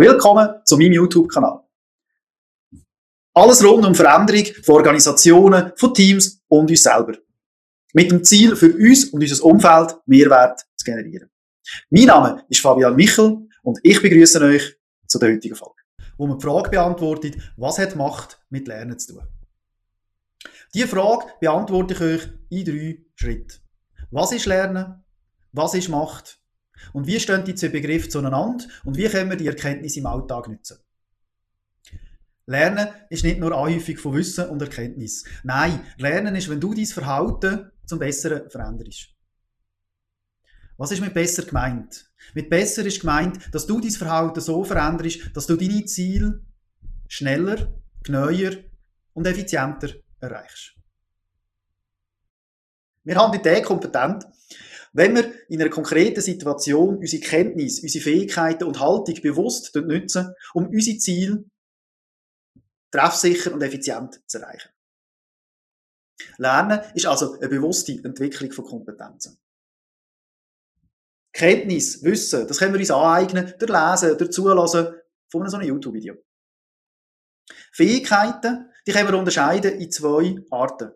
Willkommen zu meinem YouTube-Kanal. Alles rund um Veränderung von Organisationen, von Teams und uns selber. Mit dem Ziel, für uns und unser Umfeld Mehrwert zu generieren. Mein Name ist Fabian Michel und ich begrüße euch zu der heutigen Folge, wo man die Frage beantwortet, was hat Macht mit Lernen zu tun? Diese Frage beantworte ich euch in drei Schritten. Was ist Lernen? Was ist Macht? Und wie stehen die zwei Begriffe zueinander und wie können wir die Erkenntnis im Alltag nutzen? Lernen ist nicht nur Anhäufung von Wissen und Erkenntnis. Nein, Lernen ist, wenn du dein Verhalten zum Besseren veränderst. Was ist mit besser gemeint? Mit besser ist gemeint, dass du dein Verhalten so veränderst, dass du deine Ziele schneller, genauer und effizienter erreichst. Wir haben die Idee kompetent, wenn wir in einer konkreten Situation unsere Kenntnis, unsere Fähigkeiten und Haltung bewusst nutzen, um unsere Ziele treffsicher und effizient zu erreichen. Lernen ist also eine bewusste Entwicklung von Kompetenzen. Kenntnis, Wissen, das können wir uns aneignen, durch Lesen, durch Zulassen von einem so einem YouTube-Video. Fähigkeiten, die können wir unterscheiden in zwei Arten.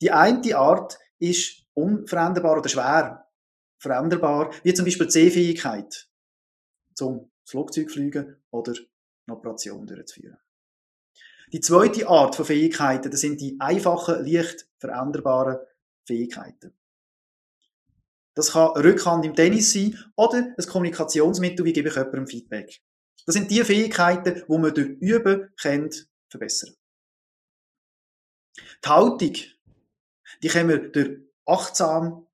Die eine Art ist unveränderbar oder schwer veränderbar, wie zum Beispiel die Sehfähigkeit, zum Flugzeug fliegen oder eine Operation durchzuführen. Die zweite Art von Fähigkeiten, das sind die einfachen, leicht veränderbaren Fähigkeiten. Das kann Rückhand im Tennis sein oder ein Kommunikationsmittel, wie gebe ich jemandem Feedback. Das sind die Fähigkeiten, die man durch Üben kennt, verbessern. Die Haltung, die können wir durch achtsam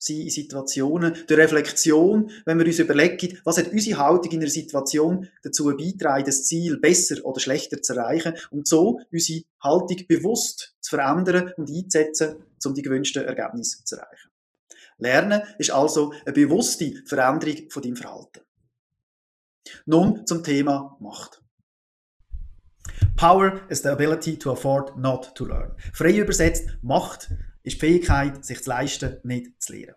sein in Situationen, durch Reflexion, wenn wir uns überlegen, was hat unsere Haltung in einer Situation dazu beitragen, das Ziel besser oder schlechter zu erreichen und so unsere Haltung bewusst zu verändern und einzusetzen, um die gewünschten Ergebnisse zu erreichen. Lernen ist also eine bewusste Veränderung von deinem Verhalten. Nun zum Thema Macht. Power is the ability to afford not to learn. Frei übersetzt, Macht ist die Fähigkeit, sich zu leisten, nicht zu lehren.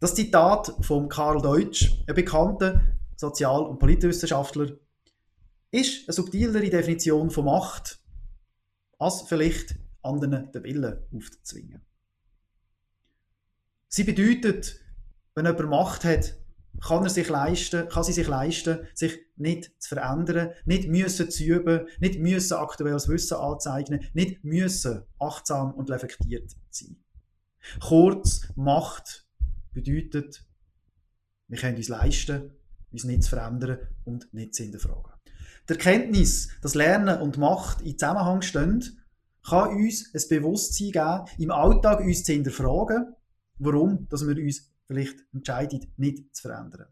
Das Zitat von Karl Deutsch, ein bekannter Sozial- und Politwissenschaftler, ist eine subtilere Definition von Macht, als vielleicht anderen den Willen aufzuzwingen. Sie bedeutet, wenn jemand Macht hat, kann er sich leisten, kann sie sich leisten, sich nicht zu verändern, nicht müssen zu üben, nicht müssen aktuelles Wissen anzeigen, nicht müssen achtsam und reflektiert sein. Kurz, Macht bedeutet, wir können uns leisten, uns nicht zu verändern und nicht zu hinterfragen. Die Erkenntnis, dass Lernen und Macht in Zusammenhang stehen, kann uns ein Bewusstsein geben, im Alltag uns zu hinterfragen, warum dass wir uns vielleicht entscheidet, nicht zu verändern.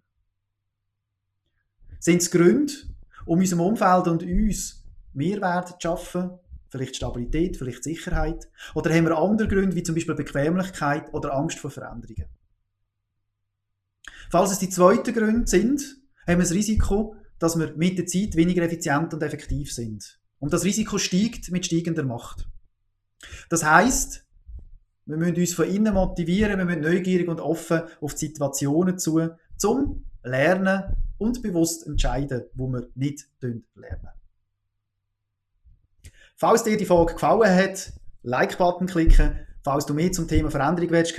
Sind es Gründe, um unserem Umfeld und uns Mehrwert zu schaffen? Vielleicht Stabilität, vielleicht Sicherheit? Oder haben wir andere Gründe, wie zum Beispiel Bequemlichkeit oder Angst vor Veränderungen? Falls es die zweiten Gründe sind, haben wir das Risiko, dass wir mit der Zeit weniger effizient und effektiv sind. Und das Risiko steigt mit steigender Macht. Das heißt, wir müssen uns von innen motivieren, wir müssen neugierig und offen auf die Situationen zu, zum Lernen und bewusst entscheiden, wo wir nicht lernen. Falls dir die Folge gefallen hat, Like-Button klicken. Falls du mehr zum Thema Veränderung willst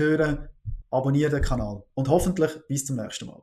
abonniere den Kanal. Und hoffentlich bis zum nächsten Mal.